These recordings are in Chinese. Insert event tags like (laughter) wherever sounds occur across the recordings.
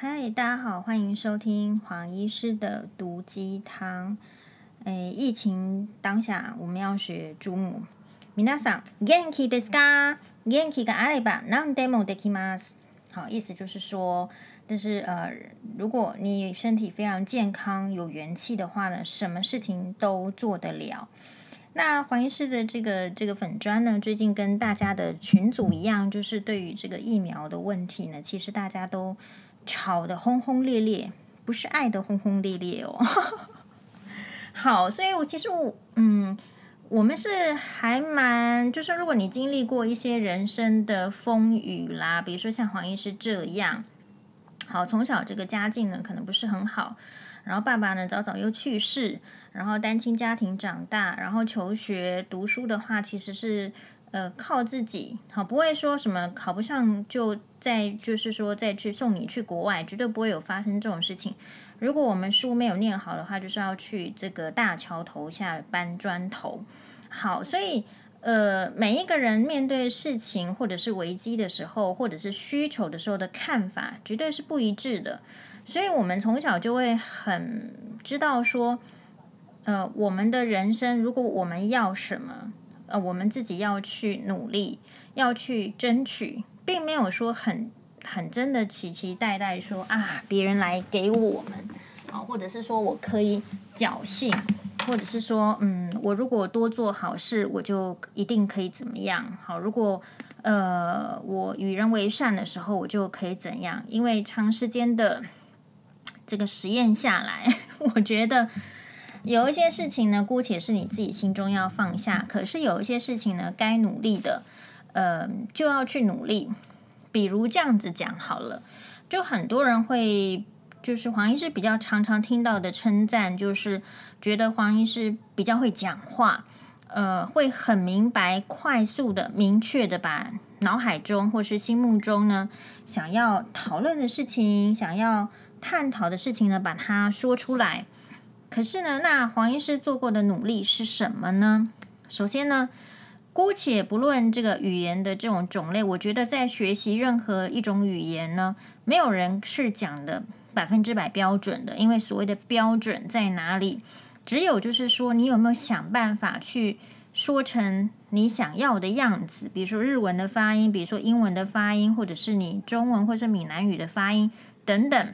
嗨，大家好，欢迎收听黄医师的毒鸡汤。诶，疫情当下，我们要学注目。皆さん、元気ですか？元気があれば何でもできます。好，意思就是说，但是呃，如果你身体非常健康、有元气的话呢，什么事情都做得了。那黄医师的这个这个粉专呢，最近跟大家的群组一样，就是对于这个疫苗的问题呢，其实大家都 吵得轰轰烈烈，不是爱的轰轰烈烈哦。(laughs) 好，所以我其实我嗯，我们是还蛮，就是如果你经历过一些人生的风雨啦，比如说像黄医师这样，好，从小这个家境呢可能不是很好，然后爸爸呢早早又去世。然后单亲家庭长大，然后求学读书的话，其实是呃靠自己，好，不会说什么考不上就再就是说再去送你去国外，绝对不会有发生这种事情。如果我们书没有念好的话，就是要去这个大桥头下搬砖头。好，所以呃每一个人面对事情或者是危机的时候，或者是需求的时候的看法，绝对是不一致的。所以我们从小就会很知道说。呃，我们的人生，如果我们要什么，呃，我们自己要去努力，要去争取，并没有说很很真的期期待待说啊，别人来给我们，啊，或者是说我可以侥幸，或者是说，嗯，我如果多做好事，我就一定可以怎么样？好，如果呃我与人为善的时候，我就可以怎样？因为长时间的这个实验下来，(laughs) 我觉得。有一些事情呢，姑且是你自己心中要放下。可是有一些事情呢，该努力的，呃，就要去努力。比如这样子讲好了，就很多人会，就是黄医师比较常常听到的称赞，就是觉得黄医师比较会讲话，呃，会很明白、快速的、明确的把脑海中或是心目中呢想要讨论的事情、想要探讨的事情呢，把它说出来。可是呢，那黄医师做过的努力是什么呢？首先呢，姑且不论这个语言的这种种类，我觉得在学习任何一种语言呢，没有人是讲的百分之百标准的，因为所谓的标准在哪里？只有就是说，你有没有想办法去说成你想要的样子？比如说日文的发音，比如说英文的发音，或者是你中文或是闽南语的发音等等。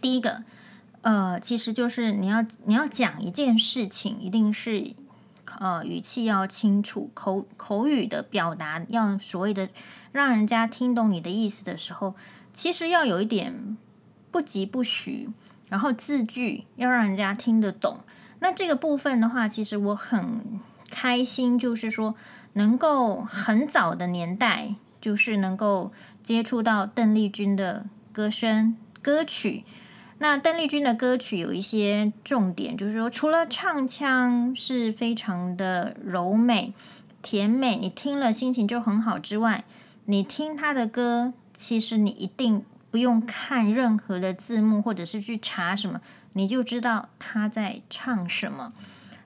第一个。呃，其实就是你要你要讲一件事情，一定是呃语气要清楚，口口语的表达要所谓的让人家听懂你的意思的时候，其实要有一点不疾不徐，然后字句要让人家听得懂。那这个部分的话，其实我很开心，就是说能够很早的年代，就是能够接触到邓丽君的歌声歌曲。那邓丽君的歌曲有一些重点，就是说，除了唱腔是非常的柔美、甜美，你听了心情就很好之外，你听她的歌，其实你一定不用看任何的字幕，或者是去查什么，你就知道她在唱什么。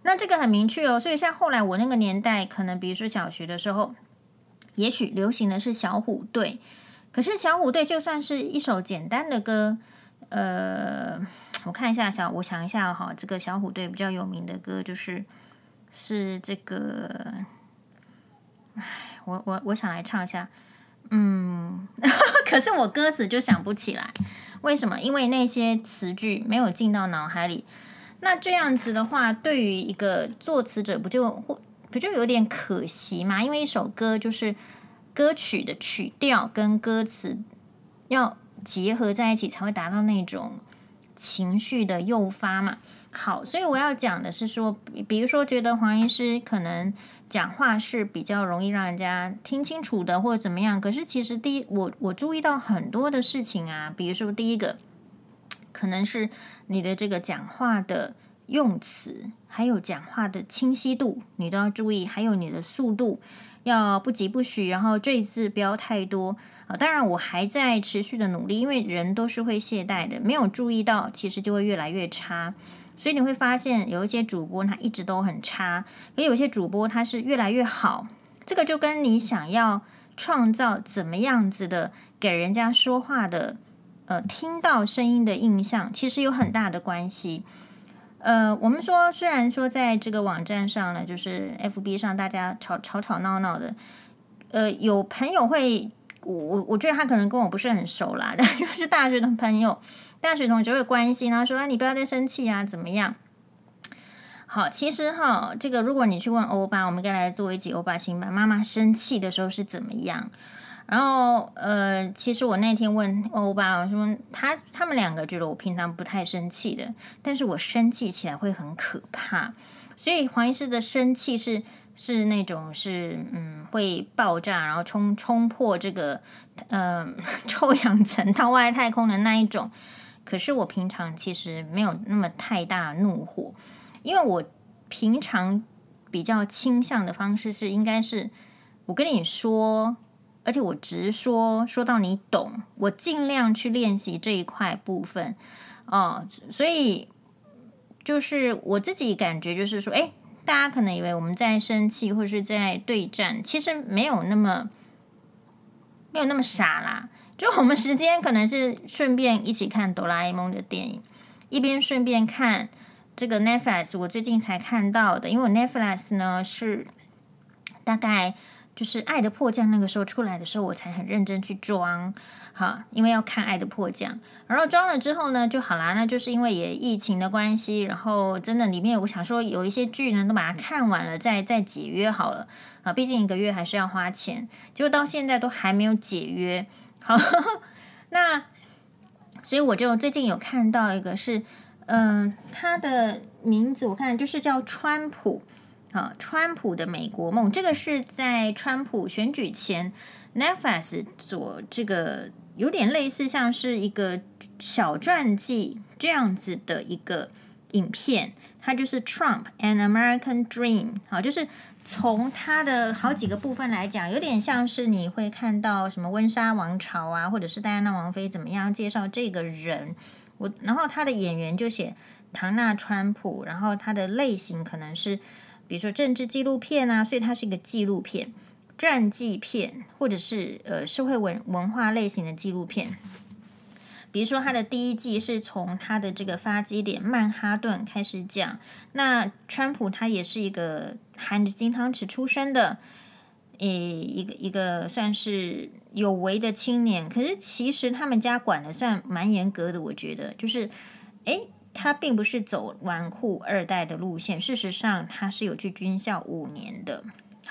那这个很明确哦。所以像后来我那个年代，可能比如说小学的时候，也许流行的是小虎队，可是小虎队就算是一首简单的歌。呃，我看一下小，我想一下哈，这个小虎队比较有名的歌就是是这个，哎，我我我想来唱一下，嗯，(laughs) 可是我歌词就想不起来，为什么？因为那些词句没有进到脑海里。那这样子的话，对于一个作词者，不就不就有点可惜吗？因为一首歌就是歌曲的曲调跟歌词要。结合在一起才会达到那种情绪的诱发嘛。好，所以我要讲的是说，比如说觉得黄医师可能讲话是比较容易让人家听清楚的，或者怎么样。可是其实第一，我我注意到很多的事情啊，比如说第一个，可能是你的这个讲话的用词，还有讲话的清晰度，你都要注意，还有你的速度要不疾不徐，然后赘字不要太多。啊当然，我还在持续的努力，因为人都是会懈怠的，没有注意到，其实就会越来越差。所以你会发现，有一些主播他一直都很差，也有些主播他是越来越好。这个就跟你想要创造怎么样子的给人家说话的呃听到声音的印象，其实有很大的关系。呃，我们说，虽然说在这个网站上呢，就是 FB 上大家吵吵吵闹闹的，呃，有朋友会，我我我觉得他可能跟我不是很熟啦，但就是大学的朋友、大学同学会关心，然后说啊，你不要再生气啊，怎么样？好，其实哈，这个如果你去问欧巴，我们该来做一集欧巴新版，妈妈生气的时候是怎么样？然后，呃，其实我那天问欧巴，我说他他们两个觉得我平常不太生气的，但是我生气起来会很可怕。所以黄医师的生气是是那种是嗯会爆炸，然后冲冲破这个呃 (laughs) 臭氧层到外太空的那一种。可是我平常其实没有那么太大怒火，因为我平常比较倾向的方式是应该是我跟你说。而且我直说，说到你懂，我尽量去练习这一块部分哦。所以就是我自己感觉，就是说，诶，大家可能以为我们在生气或是在对战，其实没有那么没有那么傻啦。(laughs) 就我们时间可能是顺便一起看哆啦 A 梦的电影，一边顺便看这个 Netflix。我最近才看到的，因为 Netflix 呢是大概。就是《爱的迫降》那个时候出来的时候，我才很认真去装，哈，因为要看《爱的迫降》，然后装了之后呢，就好啦。那就是因为也疫情的关系，然后真的里面我想说有一些剧呢，都把它看完了，再再解约好了啊，毕竟一个月还是要花钱，结果到现在都还没有解约。好，(laughs) 那所以我就最近有看到一个是，嗯、他的名字我看就是叫川普。啊，川普的美国梦，这个是在川普选举前，Netflix 所这个有点类似像是一个小传记这样子的一个影片，它就是 Trump an American Dream，好，就是从他的好几个部分来讲，有点像是你会看到什么温莎王朝啊，或者是戴安娜王妃怎么样介绍这个人，我然后他的演员就写唐纳川普，然后他的类型可能是。比如说政治纪录片啊，所以它是一个纪录片、传记片，或者是呃社会文文化类型的纪录片。比如说，他的第一季是从他的这个发基点曼哈顿开始讲。那川普他也是一个含着金汤匙出生的，诶，一个一个算是有为的青年。可是其实他们家管的算蛮严格的，我觉得就是，诶。他并不是走纨绔二代的路线，事实上他是有去军校五年的。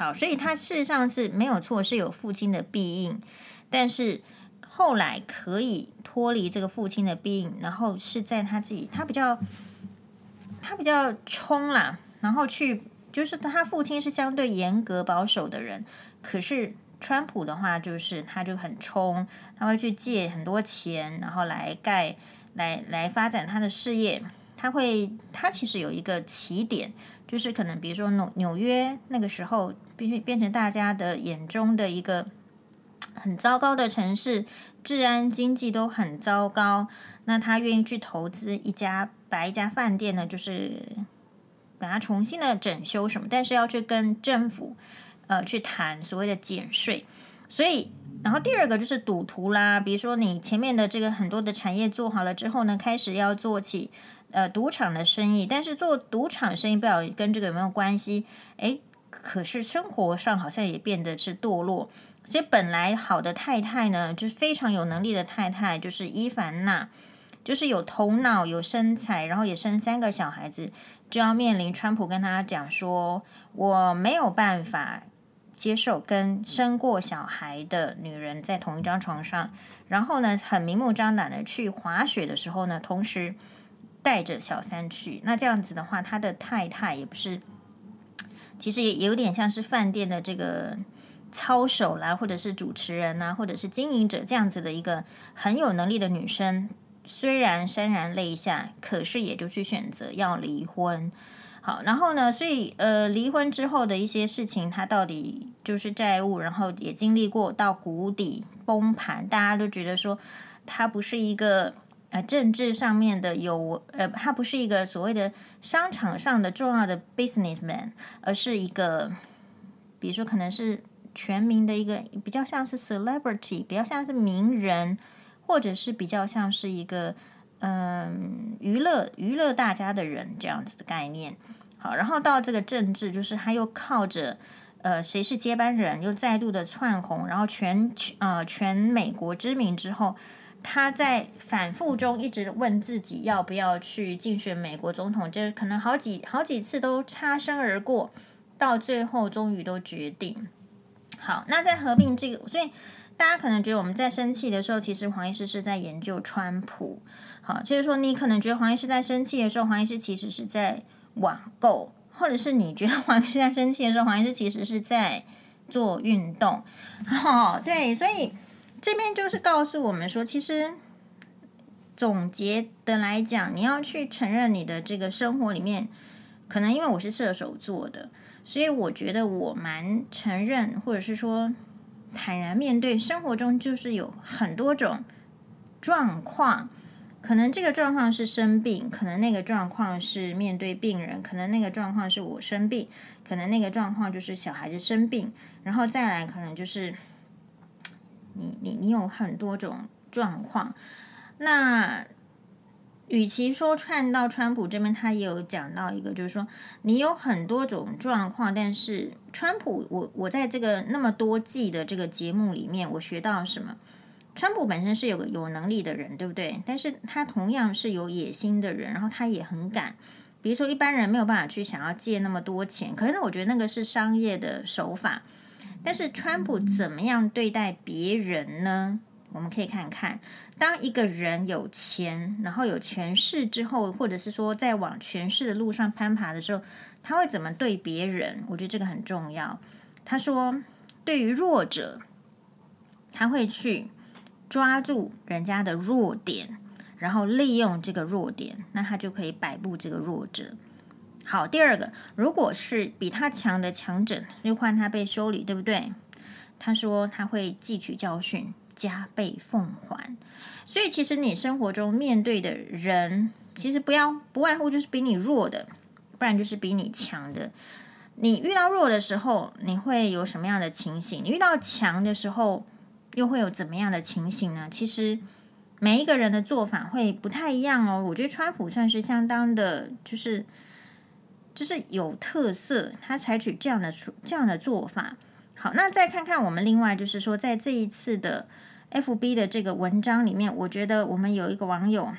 好，所以他事实上是没有错，是有父亲的庇应，但是后来可以脱离这个父亲的庇应，然后是在他自己，他比较他比较冲啦，然后去就是他父亲是相对严格保守的人，可是川普的话就是他就很冲，他会去借很多钱，然后来盖。来来发展他的事业，他会他其实有一个起点，就是可能比如说纽纽约那个时候变变成大家的眼中的一个很糟糕的城市，治安经济都很糟糕。那他愿意去投资一家把一家饭店呢，就是把它重新的整修什么，但是要去跟政府呃去谈所谓的减税，所以。然后第二个就是赌徒啦，比如说你前面的这个很多的产业做好了之后呢，开始要做起呃赌场的生意，但是做赌场生意不知道跟这个有没有关系？诶，可是生活上好像也变得是堕落，所以本来好的太太呢，就是非常有能力的太太，就是伊凡娜，就是有头脑、有身材，然后也生三个小孩子，就要面临川普跟他讲说，我没有办法。接受跟生过小孩的女人在同一张床上，然后呢，很明目张胆的去滑雪的时候呢，同时带着小三去。那这样子的话，他的太太也不是，其实也有点像是饭店的这个操守啦，或者是主持人啊，或者是经营者这样子的一个很有能力的女生，虽然潸然泪下，可是也就去选择要离婚。好，然后呢，所以呃，离婚之后的一些事情，他到底就是债务，然后也经历过到谷底崩盘，大家都觉得说他不是一个呃政治上面的有呃，他不是一个所谓的商场上的重要的 businessman，而是一个比如说可能是全民的一个比较像是 celebrity，比较像是名人。或者是比较像是一个嗯娱乐娱乐大家的人这样子的概念。好，然后到这个政治，就是他又靠着呃谁是接班人，又再度的窜红，然后全呃全美国知名之后，他在反复中一直问自己要不要去竞选美国总统，就是可能好几好几次都擦身而过，到最后终于都决定。好，那在合并这个，所以大家可能觉得我们在生气的时候，其实黄医师是在研究川普。好，就是说你可能觉得黄医师在生气的时候，黄医师其实是在。网购，或者是你觉得黄医师在生气的时候，黄医师其实是在做运动。(laughs) 哦，对，所以这边就是告诉我们说，其实总结的来讲，你要去承认你的这个生活里面，可能因为我是射手座的，所以我觉得我蛮承认，或者是说坦然面对生活中就是有很多种状况。可能这个状况是生病，可能那个状况是面对病人，可能那个状况是我生病，可能那个状况就是小孩子生病，然后再来可能就是你你你有很多种状况。那与其说串到川普这边，他也有讲到一个，就是说你有很多种状况，但是川普，我我在这个那么多季的这个节目里面，我学到什么？川普本身是有个有能力的人，对不对？但是他同样是有野心的人，然后他也很敢。比如说一般人没有办法去想要借那么多钱，可是我觉得那个是商业的手法。但是川普怎么样对待别人呢？我们可以看看，当一个人有钱，然后有权势之后，或者是说在往权势的路上攀爬的时候，他会怎么对别人？我觉得这个很重要。他说，对于弱者，他会去。抓住人家的弱点，然后利用这个弱点，那他就可以摆布这个弱者。好，第二个，如果是比他强的强者，就换他被修理，对不对？他说他会汲取教训，加倍奉还。所以，其实你生活中面对的人，其实不要不外乎就是比你弱的，不然就是比你强的。你遇到弱的时候，你会有什么样的情形？你遇到强的时候，又会有怎么样的情形呢？其实每一个人的做法会不太一样哦。我觉得川普算是相当的，就是就是有特色，他采取这样的这样的做法。好，那再看看我们另外就是说，在这一次的 FB 的这个文章里面，我觉得我们有一个网友，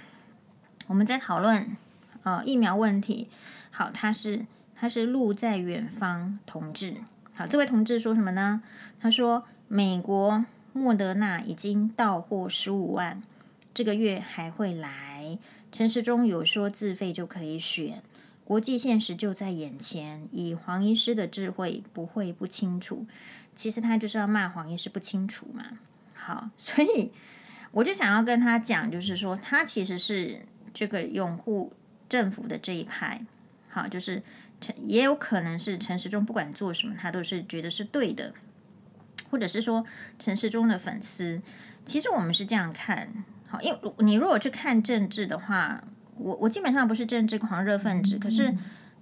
我们在讨论呃疫苗问题。好，他是他是路在远方同志。好，这位同志说什么呢？他说美国。莫德纳已经到货十五万，这个月还会来。陈时中有说自费就可以选，国际现实就在眼前。以黄医师的智慧，不会不清楚。其实他就是要骂黄医师不清楚嘛。好，所以我就想要跟他讲，就是说他其实是这个拥护政府的这一派。好，就是陈也有可能是陈时中不管做什么，他都是觉得是对的。或者是说陈时中的粉丝，其实我们是这样看，好，因为你如果去看政治的话，我我基本上不是政治狂热分子，可是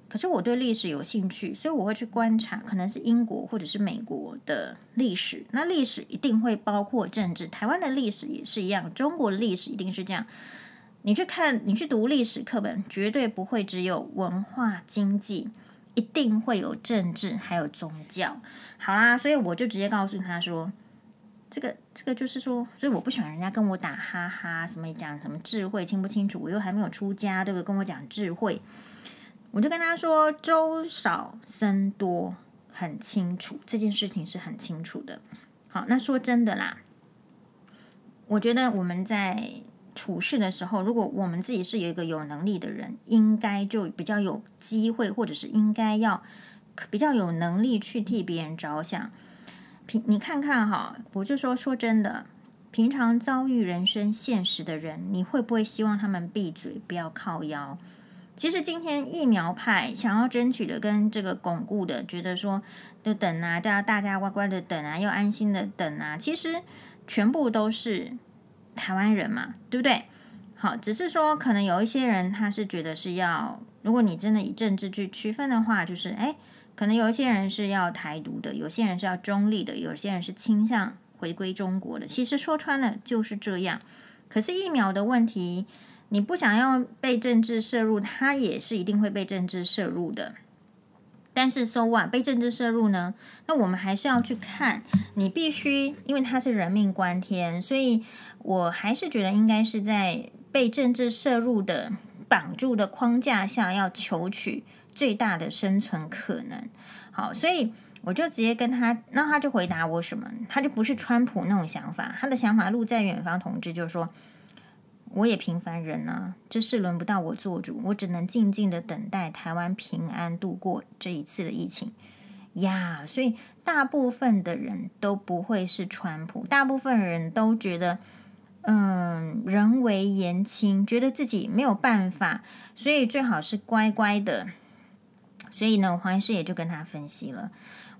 可是我对历史有兴趣，所以我会去观察，可能是英国或者是美国的历史，那历史一定会包括政治，台湾的历史也是一样，中国的历史一定是这样。你去看，你去读历史课本，绝对不会只有文化经济。一定会有政治，还有宗教。好啦，所以我就直接告诉他说，这个这个就是说，所以我不喜欢人家跟我打哈哈，什么讲什么智慧清不清楚，我又还没有出家，对不对？跟我讲智慧，我就跟他说，粥少僧多，很清楚这件事情是很清楚的。好，那说真的啦，我觉得我们在。处事的时候，如果我们自己是有一个有能力的人，应该就比较有机会，或者是应该要比较有能力去替别人着想。你看看哈，我就说说真的，平常遭遇人生现实的人，你会不会希望他们闭嘴，不要靠腰？其实今天疫苗派想要争取的跟这个巩固的，觉得说就等啊，大家大家乖乖的等啊，要安心的等啊，其实全部都是。台湾人嘛，对不对？好，只是说可能有一些人他是觉得是要，如果你真的以政治去区分的话，就是哎，可能有一些人是要台独的，有些人是要中立的，有些人是倾向回归中国的。其实说穿了就是这样。可是疫苗的问题，你不想要被政治摄入，它也是一定会被政治摄入的。但是，so what？被政治摄入呢？那我们还是要去看。你必须，因为它是人命关天，所以我还是觉得应该是在被政治摄入的绑住的框架下，要求取最大的生存可能。好，所以我就直接跟他，那他就回答我什么？他就不是川普那种想法，他的想法，路在远方同志就说。我也平凡人啊，这事轮不到我做主，我只能静静的等待台湾平安度过这一次的疫情呀。所以大部分的人都不会是川普，大部分人都觉得，嗯，人为言轻，觉得自己没有办法，所以最好是乖乖的。所以呢，黄医师也就跟他分析了。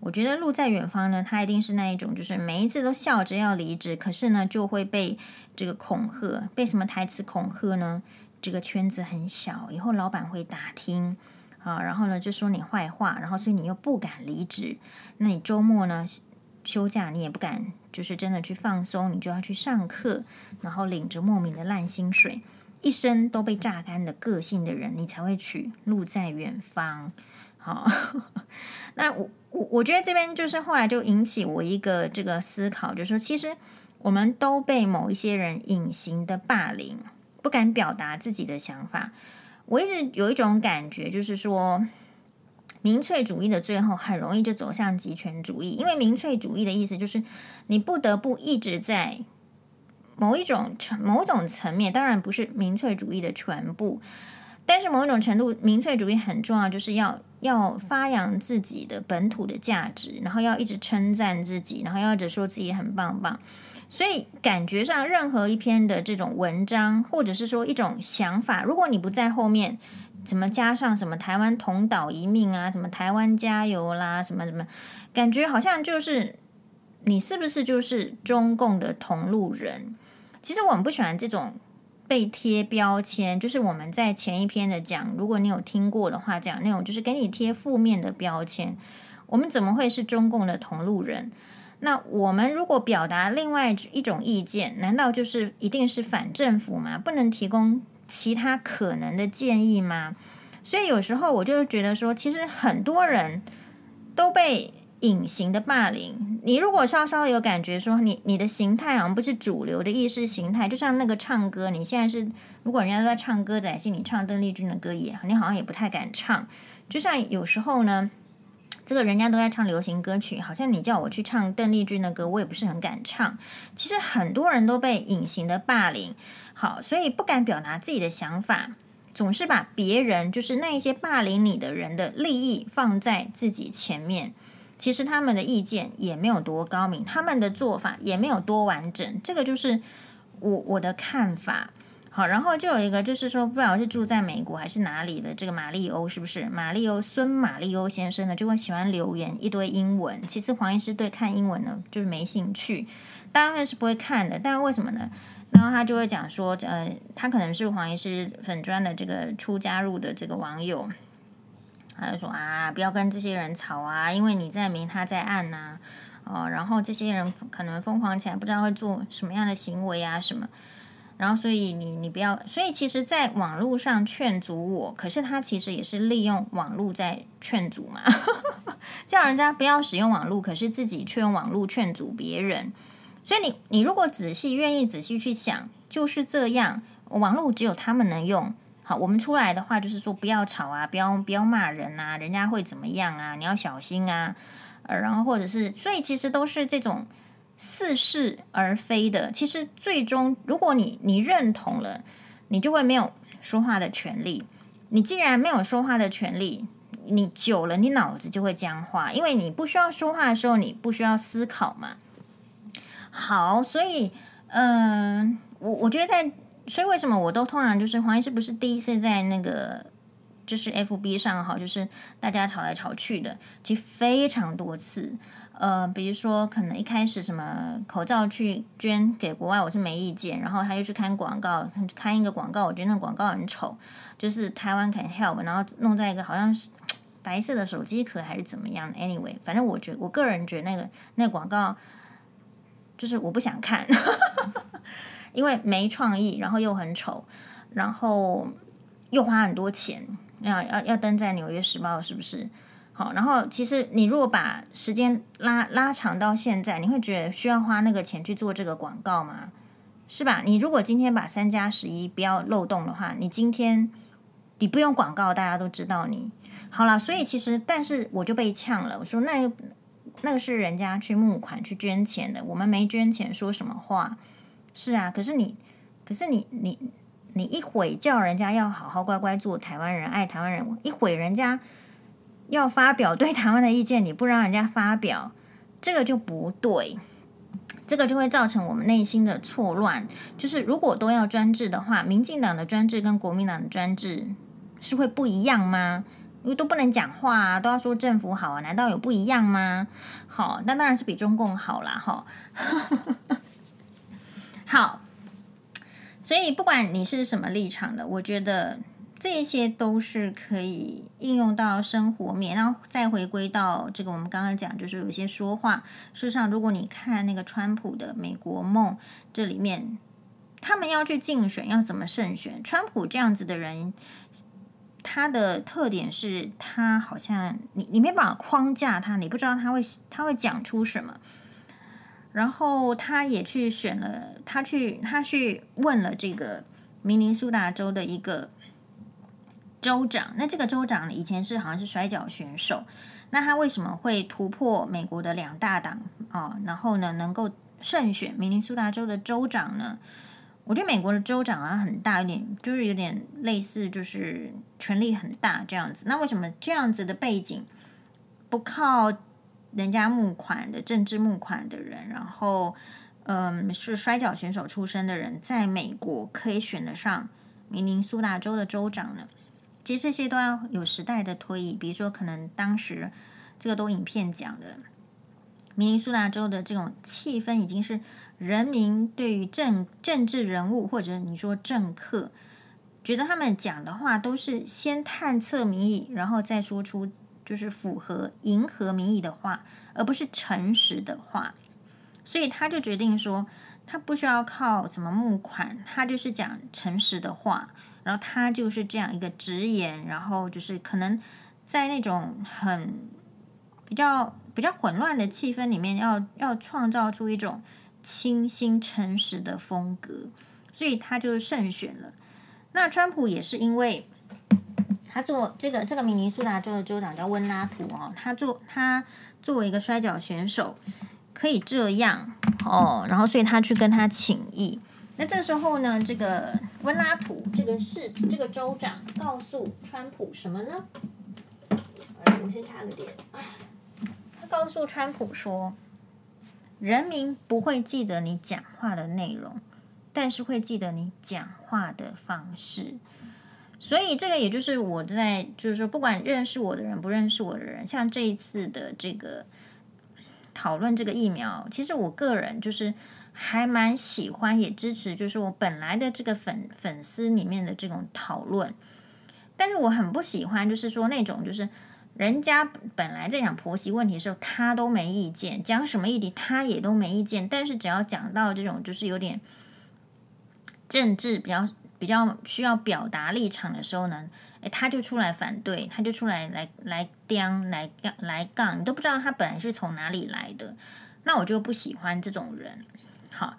我觉得路在远方呢，他一定是那一种，就是每一次都笑着要离职，可是呢就会被这个恐吓，被什么台词恐吓呢？这个圈子很小，以后老板会打听啊，然后呢就说你坏话，然后所以你又不敢离职，那你周末呢休假你也不敢，就是真的去放松，你就要去上课，然后领着莫名的烂薪水，一生都被榨干的个性的人，你才会取路在远方。好，那我我我觉得这边就是后来就引起我一个这个思考，就是说其实我们都被某一些人隐形的霸凌，不敢表达自己的想法。我一直有一种感觉，就是说民粹主义的最后很容易就走向极权主义，因为民粹主义的意思就是你不得不一直在某一种层某种层面，当然不是民粹主义的全部。但是某一种程度，民粹主义很重要，就是要要发扬自己的本土的价值，然后要一直称赞自己，然后要一直说自己很棒棒。所以感觉上，任何一篇的这种文章，或者是说一种想法，如果你不在后面怎么加上什么台湾同岛一命啊，什么台湾加油啦，什么什么，感觉好像就是你是不是就是中共的同路人？其实我们不喜欢这种。被贴标签，就是我们在前一篇的讲，如果你有听过的话，讲那种就是给你贴负面的标签。我们怎么会是中共的同路人？那我们如果表达另外一种意见，难道就是一定是反政府吗？不能提供其他可能的建议吗？所以有时候我就觉得说，其实很多人都被。隐形的霸凌，你如果稍稍有感觉说你你的形态好像不是主流的意识形态，就像那个唱歌，你现在是如果人家都在唱歌仔戏，你唱邓丽君的歌也，你好像也不太敢唱。就像有时候呢，这个人家都在唱流行歌曲，好像你叫我去唱邓丽君的歌，我也不是很敢唱。其实很多人都被隐形的霸凌，好，所以不敢表达自己的想法，总是把别人就是那一些霸凌你的人的利益放在自己前面。其实他们的意见也没有多高明，他们的做法也没有多完整，这个就是我我的看法。好，然后就有一个就是说，不知道是住在美国还是哪里的这个马利欧，是不是马利欧孙马利欧先生呢？就会喜欢留言一堆英文。其实黄医师对看英文呢就是没兴趣，当然是不会看的。但为什么呢？然后他就会讲说，呃，他可能是黄医师粉专的这个初加入的这个网友。他就说啊，不要跟这些人吵啊，因为你在明，他在暗呐、哦，然后这些人可能疯狂起来，不知道会做什么样的行为啊什么，然后所以你你不要，所以其实，在网络上劝阻我，可是他其实也是利用网络在劝阻嘛，(laughs) 叫人家不要使用网络，可是自己却用网络劝阻别人，所以你你如果仔细愿意仔细去想，就是这样，网络只有他们能用。好，我们出来的话就是说不要吵啊，不要不要骂人啊，人家会怎么样啊？你要小心啊，呃，然后或者是，所以其实都是这种似是而非的。其实最终，如果你你认同了，你就会没有说话的权利。你既然没有说话的权利，你久了你脑子就会僵化，因为你不需要说话的时候，你不需要思考嘛。好，所以嗯，我我觉得在。所以为什么我都通常就是黄医师不是第一次在那个就是 FB 上哈，就是大家吵来吵去的，其实非常多次。呃，比如说可能一开始什么口罩去捐给国外，我是没意见。然后他又去看广告，看一个广告，我觉得那广告很丑，就是台湾 can help，然后弄在一个好像是白色的手机壳还是怎么样。Anyway，反正我觉我个人觉得那个那广告就是我不想看。(laughs) 因为没创意，然后又很丑，然后又花很多钱，要要要登在《纽约时报》，是不是？好，然后其实你如果把时间拉拉长到现在，你会觉得需要花那个钱去做这个广告吗？是吧？你如果今天把三加十一不要漏洞的话，你今天你不用广告，大家都知道你好了。所以其实，但是我就被呛了。我说那那个是人家去募款去捐钱的，我们没捐钱，说什么话？是啊，可是你，可是你，你，你一会叫人家要好好乖乖做台湾人，爱台湾人，一会人家要发表对台湾的意见，你不让人家发表，这个就不对。这个就会造成我们内心的错乱。就是如果都要专制的话，民进党的专制跟国民党的专制是会不一样吗？因为都不能讲话啊，都要说政府好啊，难道有不一样吗？好，那当然是比中共好啦，哈。(laughs) 好，所以不管你是什么立场的，我觉得。这些都是可以应用到生活面，然后再回归到这个我们刚刚讲，就是有些说话。事实上，如果你看那个川普的美国梦，这里面他们要去竞选，要怎么胜选？川普这样子的人，他的特点是他好像你你没办法框架他，你不知道他会他会讲出什么。然后他也去选了，他去他去问了这个明尼苏达州的一个。州长，那这个州长以前是好像是摔跤选手，那他为什么会突破美国的两大党啊？然后呢，能够胜选明尼苏达州的州长呢？我觉得美国的州长啊很大，有点就是有点类似，就是权力很大这样子。那为什么这样子的背景不靠人家募款的政治募款的人，然后嗯是摔角选手出身的人，在美国可以选得上明尼苏达州的州长呢？其实这些都要有时代的推移，比如说可能当时这个都影片讲的，明尼苏达州的这种气氛已经是人民对于政政治人物或者你说政客，觉得他们讲的话都是先探测民意，然后再说出就是符合迎合民意的话，而不是诚实的话，所以他就决定说，他不需要靠什么募款，他就是讲诚实的话。然后他就是这样一个直言，然后就是可能在那种很比较比较混乱的气氛里面要，要创造出一种清新诚实的风格，所以他就胜选了。那川普也是因为他做这个这个明尼苏达州的州长叫温拉图哦，他做他作为一个摔角选手可以这样哦，然后所以他去跟他请意。那这时候呢，这个温拉图这个市这个州长告诉川普什么呢？我先插个点。他告诉川普说，人民不会记得你讲话的内容，但是会记得你讲话的方式。所以这个也就是我在，就是说，不管认识我的人不认识我的人，像这一次的这个讨论这个疫苗，其实我个人就是。还蛮喜欢也支持，就是我本来的这个粉粉丝里面的这种讨论，但是我很不喜欢，就是说那种就是人家本来在讲婆媳问题的时候，他都没意见，讲什么议题他也都没意见，但是只要讲到这种就是有点政治比较比较需要表达立场的时候呢，诶，他就出来反对，他就出来来来钉来来杠，你都不知道他本来是从哪里来的，那我就不喜欢这种人。好，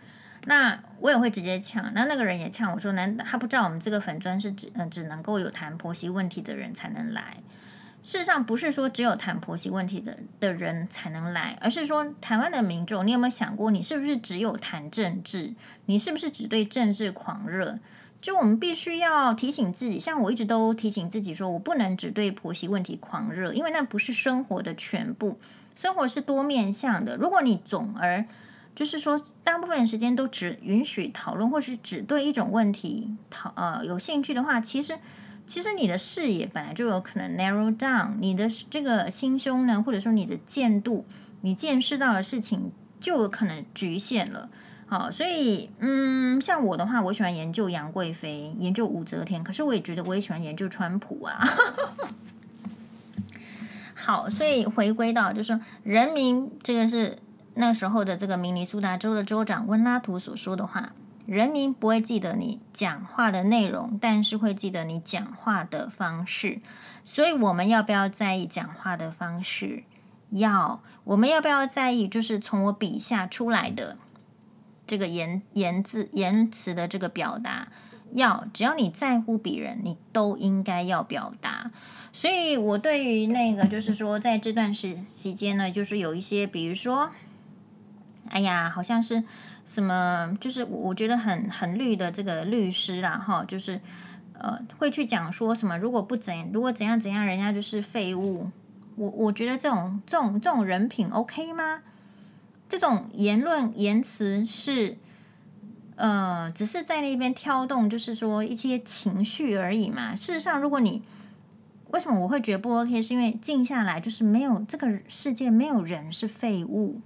那我也会直接呛。那那个人也呛我说：“难他不知道我们这个粉砖是只嗯只能够有谈婆媳问题的人才能来？事实上不是说只有谈婆媳问题的的人才能来，而是说台湾的民众，你有没有想过，你是不是只有谈政治？你是不是只对政治狂热？就我们必须要提醒自己，像我一直都提醒自己说，我不能只对婆媳问题狂热，因为那不是生活的全部。生活是多面向的，如果你总而就是说，大部分时间都只允许讨论，或是只对一种问题讨呃有兴趣的话，其实其实你的视野本来就有可能 narrow down，你的这个心胸呢，或者说你的见度，你见识到的事情就有可能局限了。好，所以嗯，像我的话，我喜欢研究杨贵妃，研究武则天，可是我也觉得我也喜欢研究川普啊。(laughs) 好，所以回归到就是，人民这个是。那时候的这个明尼苏达州的州长温拉图所说的话：人民不会记得你讲话的内容，但是会记得你讲话的方式。所以我们要不要在意讲话的方式？要。我们要不要在意？就是从我笔下出来的这个言言字言辞的这个表达？要。只要你在乎别人，你都应该要表达。所以我对于那个，就是说，在这段时期间呢，就是有一些，比如说，哎呀，好像是什么，就是我觉得很很绿的这个律师啦，哈，就是呃，会去讲说什么，如果不怎，如果怎样怎样，人家就是废物。我我觉得这种这种这种人品 OK 吗？这种言论言辞是，呃，只是在那边挑动，就是说一些情绪而已嘛。事实上，如果你为什么我会觉得不 OK？是因为静下来，就是没有这个世界没有人是废物，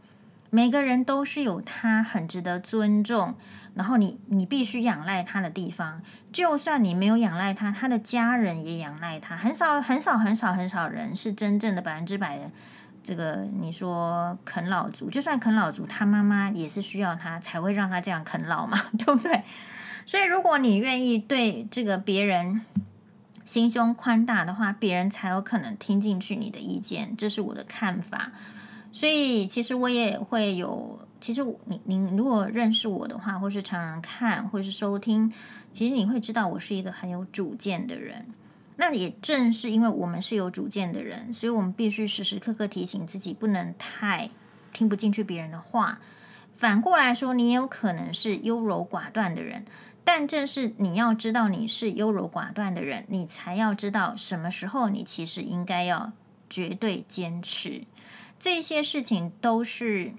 每个人都是有他很值得尊重，然后你你必须仰赖他的地方。就算你没有仰赖他，他的家人也仰赖他。很少很少很少很少人是真正的百分之百的这个你说啃老族。就算啃老族，他妈妈也是需要他才会让他这样啃老嘛，(laughs) 对不对？所以如果你愿意对这个别人。心胸宽大的话，别人才有可能听进去你的意见，这是我的看法。所以，其实我也会有，其实你你如果认识我的话，或是常常看，或是收听，其实你会知道我是一个很有主见的人。那也正是因为我们是有主见的人，所以我们必须时时刻刻提醒自己，不能太听不进去别人的话。反过来说，你也有可能是优柔寡断的人。但正是你要知道你是优柔寡断的人，你才要知道什么时候你其实应该要绝对坚持。这些事情都是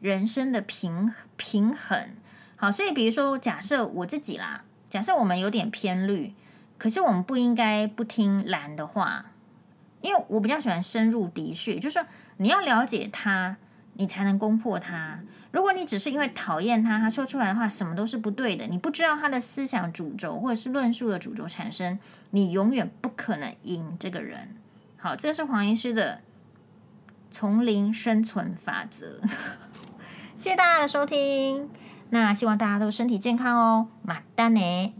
人生的平平衡。好，所以比如说，假设我自己啦，假设我们有点偏绿，可是我们不应该不听蓝的话，因为我比较喜欢深入敌穴，就是说你要了解他，你才能攻破他。如果你只是因为讨厌他，他说出来的话什么都是不对的，你不知道他的思想主轴或者是论述的主轴产生，你永远不可能赢这个人。好，这是黄医师的丛林生存法则。(laughs) 谢谢大家的收听，那希望大家都身体健康哦，马丹尼。